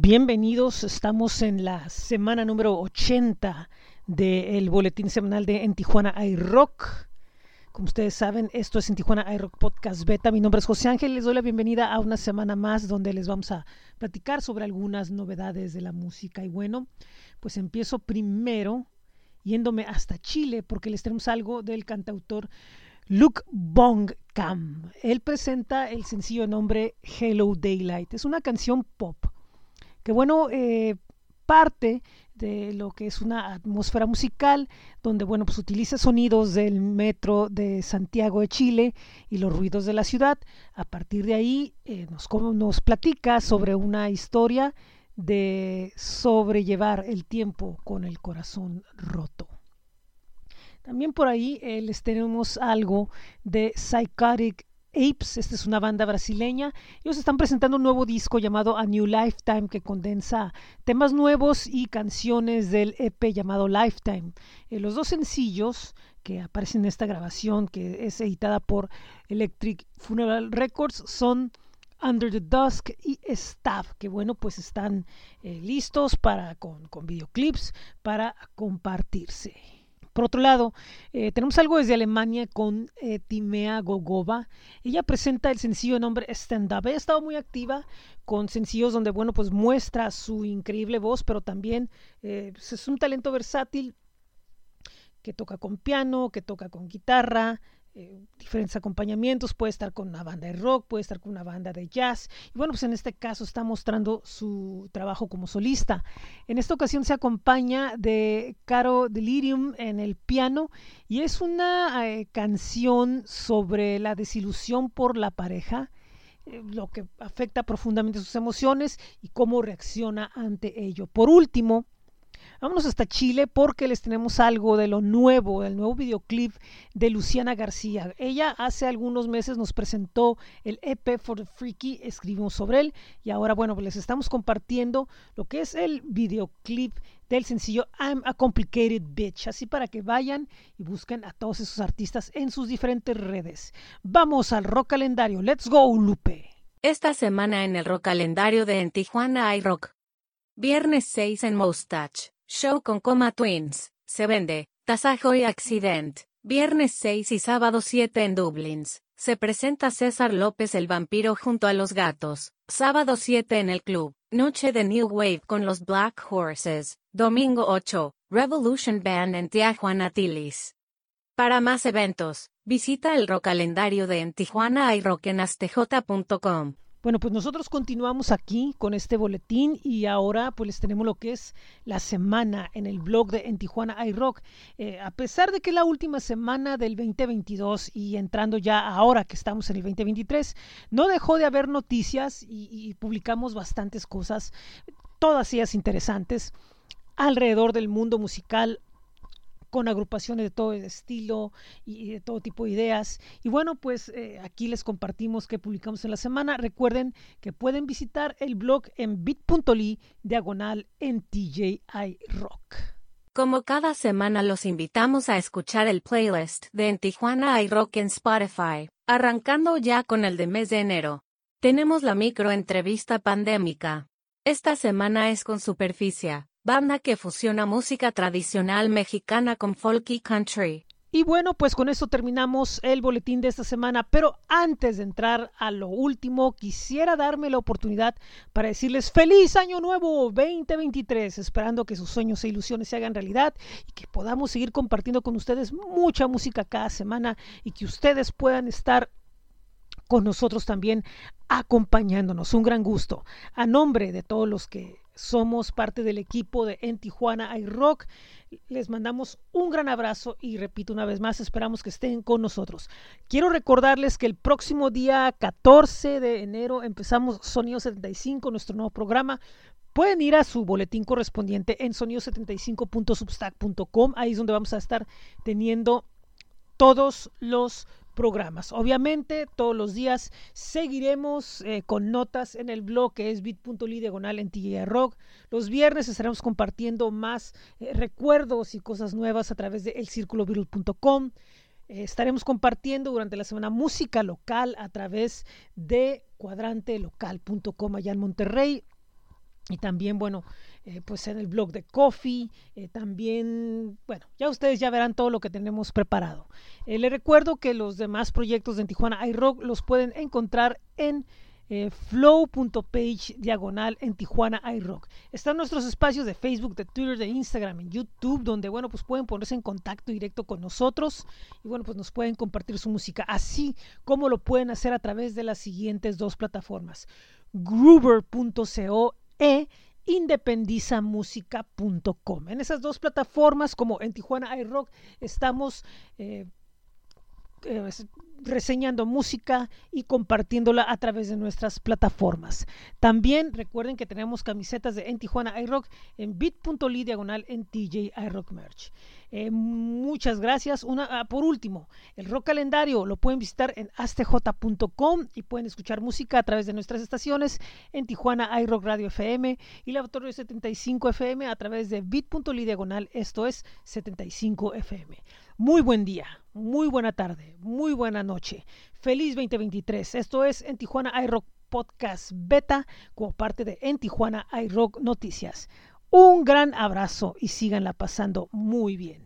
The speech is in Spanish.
Bienvenidos, estamos en la semana número 80 del boletín semanal de En Tijuana iRock. Como ustedes saben, esto es En Tijuana iRock Podcast Beta. Mi nombre es José Ángel, les doy la bienvenida a una semana más donde les vamos a platicar sobre algunas novedades de la música. Y bueno, pues empiezo primero yéndome hasta Chile porque les tenemos algo del cantautor Luke Bong. Él presenta el sencillo nombre Hello Daylight. Es una canción pop que bueno, eh, parte de lo que es una atmósfera musical donde bueno pues utiliza sonidos del metro de Santiago de Chile y los ruidos de la ciudad. A partir de ahí eh, nos, nos platica sobre una historia de sobrellevar el tiempo con el corazón roto. También por ahí eh, les tenemos algo de Psychotic Apes, esta es una banda brasileña. Ellos están presentando un nuevo disco llamado A New Lifetime que condensa temas nuevos y canciones del EP llamado Lifetime. Eh, los dos sencillos que aparecen en esta grabación, que es editada por Electric Funeral Records, son Under the Dusk y Staff, que bueno, pues están eh, listos para con, con videoclips para compartirse. Por otro lado, eh, tenemos algo desde Alemania con eh, Timea Gogova. Ella presenta el sencillo nombre Stand Up. Ella ha estado muy activa con sencillos donde, bueno, pues muestra su increíble voz, pero también eh, pues es un talento versátil que toca con piano, que toca con guitarra, eh, diferentes acompañamientos, puede estar con una banda de rock, puede estar con una banda de jazz. Y bueno, pues en este caso está mostrando su trabajo como solista. En esta ocasión se acompaña de Caro Delirium en el piano y es una eh, canción sobre la desilusión por la pareja eh, lo que afecta profundamente sus emociones y cómo reacciona ante ello. Por último, Vámonos hasta Chile porque les tenemos algo de lo nuevo, el nuevo videoclip de Luciana García. Ella hace algunos meses nos presentó el EP for the Freaky, escribimos sobre él y ahora, bueno, pues les estamos compartiendo lo que es el videoclip del sencillo I'm a Complicated Bitch, así para que vayan y busquen a todos esos artistas en sus diferentes redes. Vamos al rock calendario, let's go, Lupe. Esta semana en el rock calendario de En Tijuana hay rock. Viernes 6 en Moustache. Show con Coma Twins. Se vende. Tasajo y Accident. Viernes 6 y sábado 7 en Dublins. Se presenta César López el vampiro junto a los gatos. Sábado 7 en el club. Noche de New Wave con los Black Horses. Domingo 8. Revolution Band en Tijuana Tilis. Para más eventos, visita el rock calendario de en Tijuana y rockenastj.com. Bueno, pues nosotros continuamos aquí con este boletín y ahora pues les tenemos lo que es la semana en el blog de En Tijuana iRock. Eh, a pesar de que la última semana del 2022 y entrando ya ahora que estamos en el 2023, no dejó de haber noticias y, y publicamos bastantes cosas, todas ellas interesantes alrededor del mundo musical con agrupaciones de todo estilo y de todo tipo de ideas. Y bueno, pues eh, aquí les compartimos que publicamos en la semana. Recuerden que pueden visitar el blog en bit.ly diagonal en TJI Rock. Como cada semana los invitamos a escuchar el playlist de En Tijuana iRock en Spotify, arrancando ya con el de mes de enero. Tenemos la micro entrevista pandémica. Esta semana es con Superficia, banda que fusiona música tradicional mexicana con folk y country. Y bueno, pues con eso terminamos el boletín de esta semana, pero antes de entrar a lo último, quisiera darme la oportunidad para decirles feliz año nuevo 2023, esperando que sus sueños e ilusiones se hagan realidad y que podamos seguir compartiendo con ustedes mucha música cada semana y que ustedes puedan estar con nosotros también acompañándonos. Un gran gusto. A nombre de todos los que somos parte del equipo de En Tijuana iRock, les mandamos un gran abrazo y repito una vez más, esperamos que estén con nosotros. Quiero recordarles que el próximo día 14 de enero empezamos Sonido 75, nuestro nuevo programa. Pueden ir a su boletín correspondiente en sonido75.substack.com. Ahí es donde vamos a estar teniendo todos los programas. Obviamente, todos los días seguiremos eh, con notas en el blog que es bit.ly diagonal en Rock. Los viernes estaremos compartiendo más eh, recuerdos y cosas nuevas a través de elcirculovirus.com. Eh, estaremos compartiendo durante la semana música local a través de cuadrantelocal.com allá en Monterrey. Y también, bueno, eh, pues en el blog de Coffee, eh, también, bueno, ya ustedes ya verán todo lo que tenemos preparado. Eh, les recuerdo que los demás proyectos de Tijuana iRock los pueden encontrar en flow.page diagonal en Tijuana iRock. Están nuestros espacios de Facebook, de Twitter, de Instagram, en YouTube, donde, bueno, pues pueden ponerse en contacto directo con nosotros y, bueno, pues nos pueden compartir su música, así como lo pueden hacer a través de las siguientes dos plataformas. Groover.co e independizamusica.com. En esas dos plataformas, como en Tijuana iRock, estamos eh, eh, reseñando música y compartiéndola a través de nuestras plataformas. También recuerden que tenemos camisetas de En Tijuana iRock en bit.ly diagonal en TJ iRock Merch. Eh, muchas gracias. Una, ah, por último, el rock calendario lo pueden visitar en astj.com y pueden escuchar música a través de nuestras estaciones en Tijuana iRock Radio FM y Laboratorio 75 FM a través de bit.ly diagonal, esto es 75 FM. Muy buen día, muy buena tarde, muy buena noche. Feliz 2023. Esto es en Tijuana iRock Podcast Beta como parte de En Tijuana iRock Noticias. Un gran abrazo y síganla pasando muy bien.